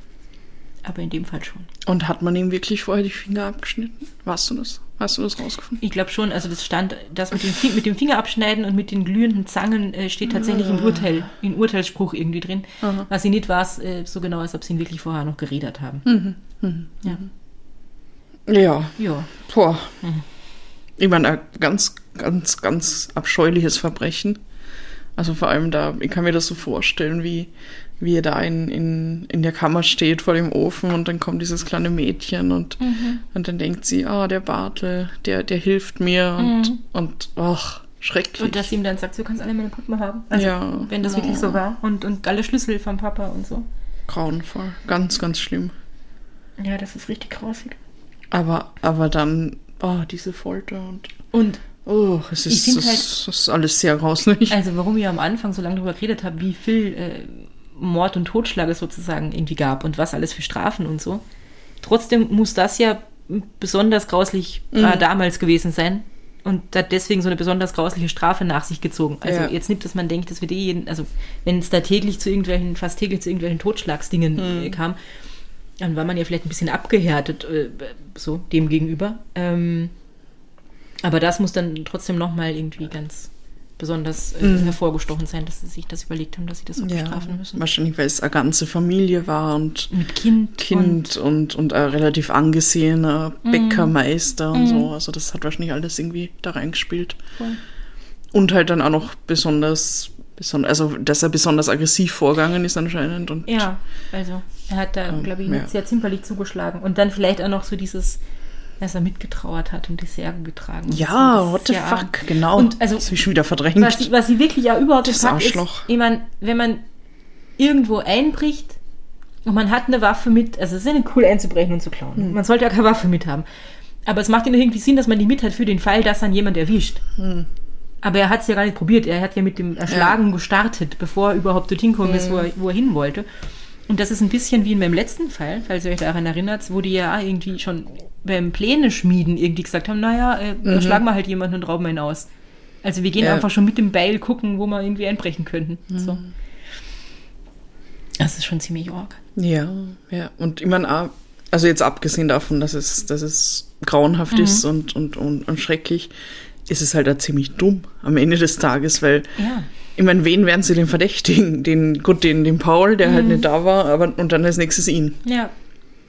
Aber in dem Fall schon. und hat man ihm wirklich vorher die Finger abgeschnitten? Warst du das? Hast du das rausgefunden? Ich glaube schon, also das stand, das mit dem, mit dem Finger abschneiden und mit den glühenden Zangen äh, steht tatsächlich im Urteil, im Urteilsspruch irgendwie drin. Was sie nicht war, äh, so genau, als ob sie ihn wirklich vorher noch geredet haben. Ja. Ja. ja. Boah. Ich meine, ein ganz, ganz, ganz abscheuliches Verbrechen. Also vor allem da, ich kann mir das so vorstellen, wie, wie er da in, in, in der Kammer steht vor dem Ofen und dann kommt dieses kleine Mädchen und, und dann denkt sie, ah, der Bartel, der, der hilft mir und, und ach, schrecklich. Und dass sie ihm dann sagt, du kannst alle meine Puppen haben. Also, Ja. wenn das wirklich so war. Und, und alle Schlüssel vom Papa und so. Grauenvoll. Ganz, ganz schlimm. Ja, das ist richtig grausig. Aber, aber dann, oh, diese Folter und, Und oh, es ist, es halt- ist, es ist alles sehr grauslich. Also warum ich am Anfang so lange darüber geredet habe, wie viel äh, Mord und Totschlag es sozusagen irgendwie gab und was alles für Strafen und so. Trotzdem muss das ja besonders grauslich äh, damals gewesen sein und hat deswegen so eine besonders grausliche Strafe nach sich gezogen. Also Ja. jetzt nicht, dass man denkt, dass wir die jeden, also wenn es da täglich zu irgendwelchen, fast täglich zu irgendwelchen Totschlagsdingen äh, kam, dann war man ja vielleicht ein bisschen abgehärtet, äh, so dem gegenüber. Ähm, aber das muss dann trotzdem nochmal irgendwie ganz besonders äh, hervorgestochen sein, dass sie sich das überlegt haben, dass sie das so bestrafen müssen. Wahrscheinlich, weil es eine ganze Familie war und Mit Kind. Kind und, und ein relativ angesehener Mhm. Bäckermeister und so. Also das hat wahrscheinlich alles irgendwie da reingespielt. Voll. Und halt dann auch noch besonders, beson also dass er besonders aggressiv vorgegangen ist anscheinend. Und Und, ja, also er hat da, glaube ich, ja. zimperlich zugeschlagen. Und dann vielleicht auch noch so dieses, dass er mitgetrauert hat und die Särge getragen. hat. ja, what the ja- fuck, genau. Und also, das habe ich schon wieder verdrängt. was, sie- was sie wirklich ja überhaupt Das packt, ist, ich meine, wenn man irgendwo einbricht und man hat eine Waffe mit, also es ist ja nicht cool einzubrechen und zu klauen. Hm. Man sollte ja keine Waffe mit haben. Aber es macht ja irgendwie Sinn, dass man die mit hat für den Fall, dass dann jemand erwischt. Hm. Aber er hat es ja gar nicht probiert. Er hat ja mit dem Erschlagen gestartet, bevor er überhaupt dorthin gekommen ist, wo er, wo er hin wollte. Und das ist ein bisschen wie in meinem letzten Fall, falls ihr euch daran erinnert, wo die ja irgendwie schon beim Pläne schmieden irgendwie gesagt haben, naja, äh, schlagen wir halt jemanden und rauben ihn aus. Also wir gehen Ja. einfach schon mit dem Beil gucken, wo wir irgendwie einbrechen könnten. So. Das ist schon ziemlich arg. Ja, ja. Und ich meine, auch- also jetzt abgesehen davon, dass es, dass es grauenhaft ist Mhm. und, und, und, und schrecklich, ist es halt auch ziemlich dumm am Ende des Tages, weil Ja. Ich meine, wen werden sie denn verdächtigen? Den, gut, den, den Paul, der Mhm. halt nicht da war, aber und dann als nächstes ihn. Ja,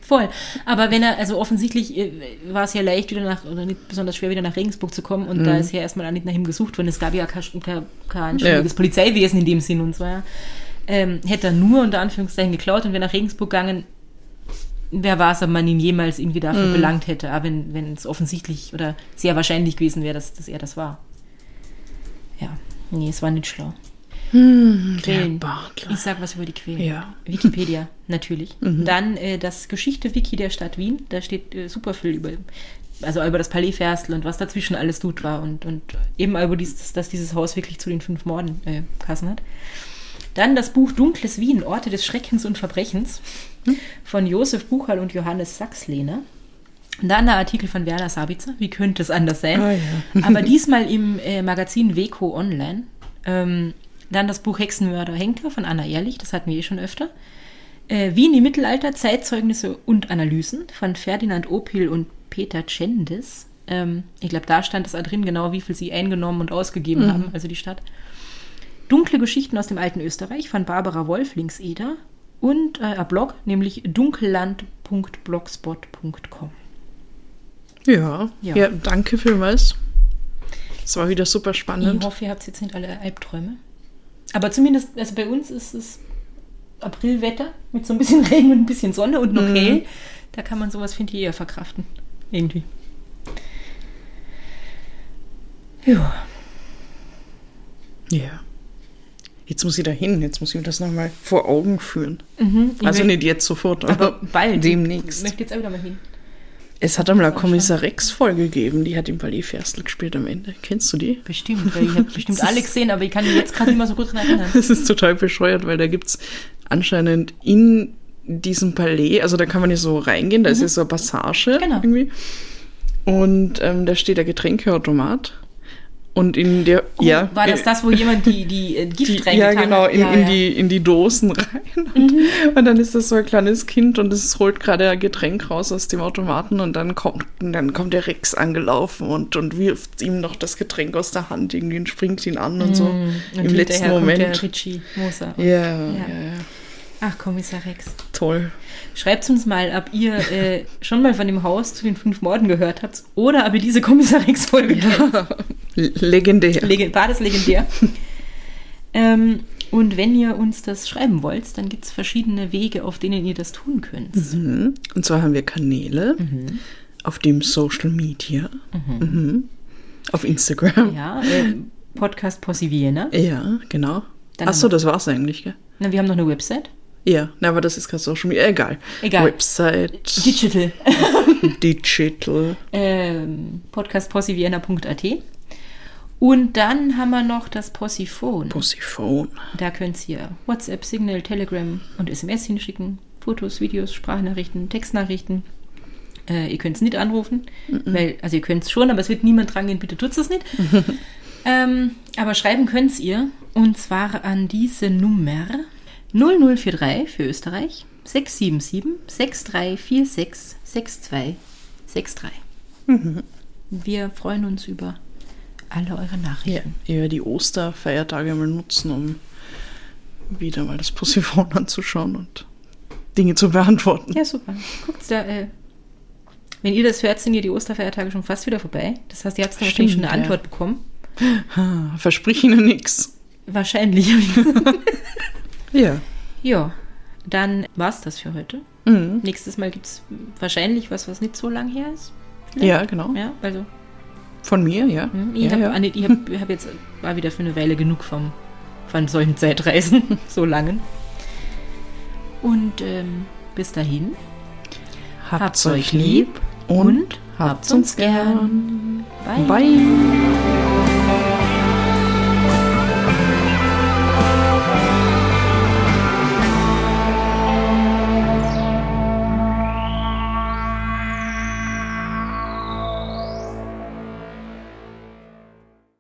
voll. Aber wenn er, also offensichtlich äh, war es ja leicht, wieder nach, oder nicht besonders schwer, wieder nach Regensburg zu kommen und da ist ja erstmal auch nicht nach ihm gesucht worden. Es gab ja kein, kein, kein Ja. Polizeiwesen in dem Sinn und so, ja. Ähm, hätte er nur unter Anführungszeichen geklaut und wäre nach Regensburg gegangen, wer weiß, ob man ihn jemals irgendwie dafür belangt hätte, aber wenn, wenn es offensichtlich oder sehr wahrscheinlich gewesen wäre, dass, dass er das war. Nee, es war nicht schlau. Hm, Quellen. Ich sag was über die Quellen. Ja. Wikipedia, [LAUGHS] natürlich. Dann äh, das Geschichte-Wiki der Stadt Wien. Da steht äh, super viel über, also über das Palais Ferstel und was dazwischen alles tut war und, und eben über dieses, dass dieses Haus wirklich zu den fünf Morden äh, passen hat. Dann das Buch Dunkles Wien, Orte des Schreckens und Verbrechens von Josef Buchal und Johannes Sachslehner. Und Dann der Artikel von Werner Sabitzer, wie könnte es anders sein? Ah, ja. [LAUGHS] Aber diesmal im äh, Magazin Weco Online. Ähm, dann das Buch Hexenmörder Henker von Anna Ehrlich, das hatten wir eh schon öfter. Äh, Wien im Mittelalter, Zeitzeugnisse und Analysen von Ferdinand Opil und Peter Cendis. Ähm, ich glaube, da stand es da drin genau, wie viel sie eingenommen und ausgegeben haben, also die Stadt. Dunkle Geschichten aus dem alten Österreich von Barbara Wolflingseder und äh, ein Blog, nämlich dunkelland.blogspot.com. Ja. Ja. ja, danke vielmals. Es war wieder super Ich spannend. hoffe, ihr habt jetzt nicht alle Albträume. Aber zumindest, also bei uns ist es Aprilwetter mit so ein bisschen [LAUGHS] Regen und ein bisschen Sonne und noch hell. Da kann man sowas, finde ich, eher verkraften. Irgendwie. Ja. Ja. Jetzt muss ich da hin, jetzt muss ich mir das nochmal vor Augen führen. Mhm, ich Also nicht jetzt sofort, aber aber bald. Ich demnächst. möchte jetzt auch wieder mal hin. Es hat einmal eine Kommissar Rex-Folge gegeben, die hat im Palais Ferstel gespielt am Ende. Kennst du die? Bestimmt, weil ich [LAUGHS] habe bestimmt alle gesehen, aber ich kann mich jetzt gerade nicht mehr so gut dran erinnern. [LAUGHS] Das ist total bescheuert, weil da gibt's anscheinend in diesem Palais, also da kann man ja so reingehen, da ist ja so eine Passage Genau. irgendwie. Und ähm, da steht der Getränkeautomat. Und in der, ja. War das das, wo jemand die, die äh, [LAUGHS] Gift die, reingetan ja, genau, hat? in, Ja, in, ja. Mhm. Die, in die Dosen rein. Und, und dann ist das so ein kleines Kind und es holt gerade ein Getränk raus aus dem Automaten und dann kommt, und dann kommt der Rex angelaufen und, und wirft ihm noch das Getränk aus der Hand irgendwie und springt ihn an und so. Mhm. Und Im letzten kommt Der Moment. Richie Moser. Ja, ja, ja, Ach, Kommissar Rex. toll. Schreibt uns mal, ob ihr äh, schon mal von dem Haus zu den fünf Morden gehört habt oder ob ihr diese Kommissar Rex-Folge. L- [LAUGHS] Legendär. Legen- War das legendär? [LAUGHS] ähm, und wenn ihr uns das schreiben wollt, dann gibt es verschiedene Wege, auf denen ihr das tun könnt. Mhm. Und zwar haben wir Kanäle auf dem Social Media, mhm. auf Instagram. Ja, äh, Podcast Possi Vienna. Ja, genau. Achso, das war's eigentlich, gell? Na, wir haben noch eine Website. Ja, na, aber das ist kein Social Media. Egal. Egal. Website, Digital. [LAUGHS] Digital. ähm, podcastpossivienna.at. Und dann haben wir noch das Possiphone. Possiphone. Da könnt ihr WhatsApp, Signal, Telegram und SMS hinschicken. Fotos, Videos, Sprachnachrichten, Textnachrichten. Äh, ihr könnt es nicht anrufen, weil, also ihr könnt es schon, aber es wird niemand drangehen, bitte tut es nicht. [LAUGHS] ähm, aber schreiben könnt ihr und zwar an diese Nummer 0043 für Österreich 677 6346 6263. Wir freuen uns über alle eure Ja, Nachrichten. ich werde die Osterfeiertage mal nutzen, um wieder mal das Possiphone [LAUGHS] anzuschauen und Dinge zu beantworten. Ja, super. Guckt da, äh, wenn ihr das hört, sind ja die Osterfeiertage schon fast wieder vorbei. Das heißt, ihr habt da wahrscheinlich schon eine ja. Antwort bekommen. Versprich Ihnen nichts. Wahrscheinlich. [LAUGHS] Ja. ja, dann war's das für heute. Mhm. Nächstes Mal gibt's wahrscheinlich was, was nicht so lang her ist. Ja, genau. Ja, also Von mir, ja. hm, ich ja, habe ja. hab, hab jetzt war wieder für eine Weile genug vom, von solchen Zeitreisen, [LAUGHS] so langen. Und ähm, bis dahin, Habt's euch lieb und und habt's uns gern. Bye. Bye.